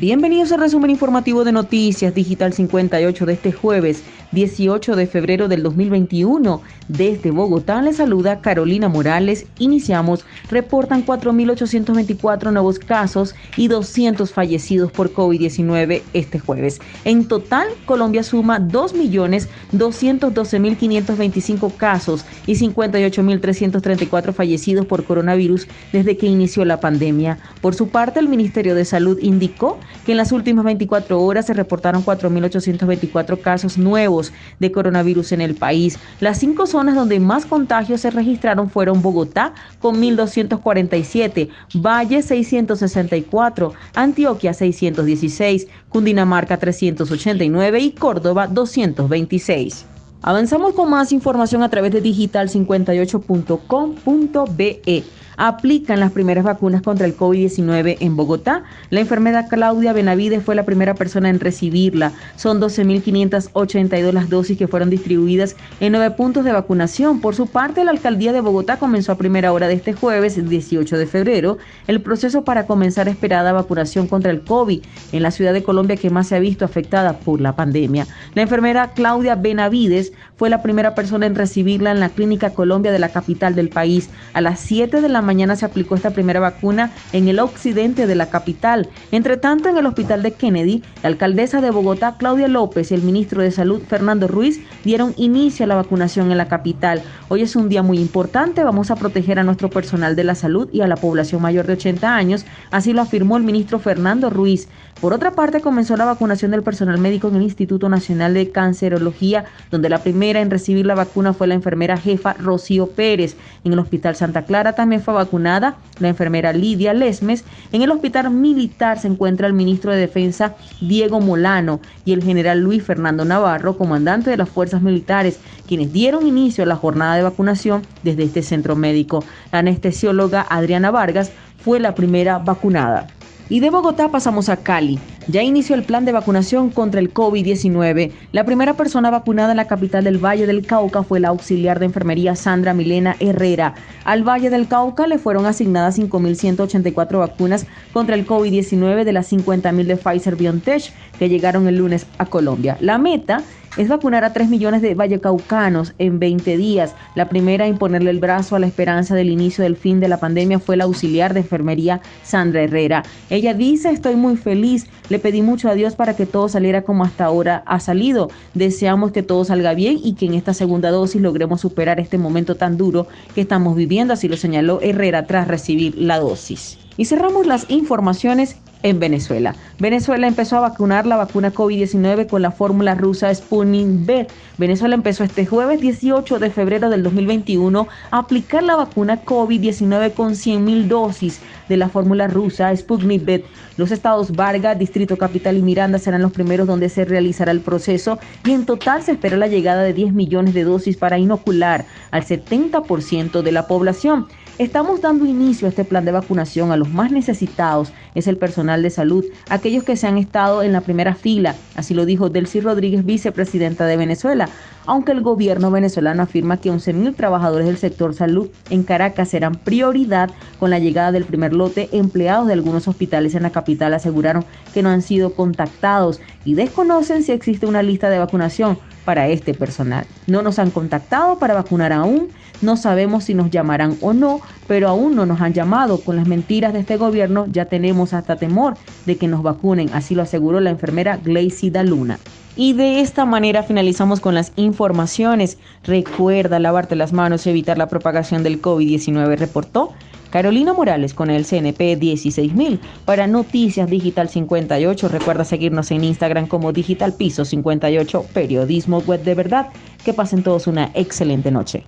Bienvenidos al resumen informativo de Noticias Digital 58 de este jueves 18 de febrero del 2021. Desde Bogotá les saluda Carolina Morales. Iniciamos. Reportan 4.824 nuevos casos y 200 fallecidos por COVID-19 este jueves. En total, Colombia suma 2.212.525 casos y 58.334 fallecidos por coronavirus desde que inició la pandemia. Por su parte, el Ministerio de Salud indicó que en las últimas 24 horas se reportaron 4.824 casos nuevos de coronavirus en el país. Las cinco zonas donde más contagios se registraron fueron Bogotá con 1.247, Valle 664, Antioquia 616, Cundinamarca 389 y Córdoba 226. Avanzamos con más información a través de digital58.com.be aplican las primeras vacunas contra el COVID-19 en Bogotá. La enfermera Claudia Benavides fue la primera persona en recibirla. Son 12.582 las dosis que fueron distribuidas en nueve puntos de vacunación. Por su parte, la alcaldía de Bogotá comenzó a primera hora de este jueves, 18 de febrero, el proceso para comenzar esperada vacunación contra el COVID en la ciudad de Colombia que más se ha visto afectada por la pandemia. La enfermera Claudia Benavides fue la primera persona en recibirla en la Clínica Colombia de la capital del país. A las 7 de la mañana se aplicó esta primera vacuna en el occidente de la capital. Entre tanto, en el hospital de Kennedy, la alcaldesa de Bogotá, Claudia López, y el ministro de Salud, Fernando Ruiz, dieron inicio a la vacunación en la capital. Hoy es un día muy importante, vamos a proteger a nuestro personal de la salud y a la población mayor de 80 años, así lo afirmó el ministro Fernando Ruiz. Por otra parte, comenzó la vacunación del personal médico en el Instituto Nacional de Cancerología, donde la primera en recibir la vacuna fue la enfermera jefa Rocío Pérez. En el Hospital Santa Clara también fue vacunada la enfermera Lidia Lesmes. En el Hospital Militar se encuentra el ministro de Defensa Diego Molano y el general Luis Fernando Navarro, comandante de las Fuerzas Militares, quienes dieron inicio a la jornada de vacunación desde este centro médico. La anestesióloga Adriana Vargas fue la primera vacunada. Y de Bogotá pasamos a Cali. Ya inició el plan de vacunación contra el COVID-19. La primera persona vacunada en la capital del Valle del Cauca fue la auxiliar de enfermería Sandra Milena Herrera. Al Valle del Cauca le fueron asignadas 5.184 vacunas contra el COVID-19 de las 50.000 de Pfizer BioNTech que llegaron el lunes a Colombia. La meta es vacunar a 3 millones de vallecaucanos en 20 días. La primera en ponerle el brazo a la esperanza del inicio del fin de la pandemia fue la auxiliar de enfermería Sandra Herrera. Ella dice, estoy muy feliz, le pedí mucho a Dios para que todo saliera como hasta ahora ha salido. Deseamos que todo salga bien y que en esta segunda dosis logremos superar este momento tan duro que estamos viviendo, así lo señaló Herrera tras recibir la dosis. Y cerramos las informaciones en Venezuela. Venezuela empezó a vacunar la vacuna COVID-19 con la fórmula rusa Sputnik V. Venezuela empezó este jueves 18 de febrero del 2021 a aplicar la vacuna COVID-19 con 100.000 dosis de la fórmula rusa Sputnik V. Los estados Vargas, Distrito Capital y Miranda serán los primeros donde se realizará el proceso y en total se espera la llegada de 10 millones de dosis para inocular al 70% de la población. Estamos dando inicio a este plan de vacunación a los más necesitados, es el de salud, aquellos que se han estado en la primera fila, así lo dijo Delcy Rodríguez, vicepresidenta de Venezuela, aunque el gobierno venezolano afirma que 11.000 trabajadores del sector salud en Caracas serán prioridad con la llegada del primer lote, empleados de algunos hospitales en la capital aseguraron que no han sido contactados y desconocen si existe una lista de vacunación para este personal. No nos han contactado para vacunar aún, no sabemos si nos llamarán o no, pero aún no nos han llamado. Con las mentiras de este gobierno ya tenemos hasta temor de que nos vacunen, así lo aseguró la enfermera Gleicida Luna. Y de esta manera finalizamos con las informaciones. Recuerda lavarte las manos y evitar la propagación del COVID-19, reportó Carolina Morales con el CNP 16000 para Noticias Digital 58. Recuerda seguirnos en Instagram como Digital Piso 58, periodismo web de verdad. Que pasen todos una excelente noche.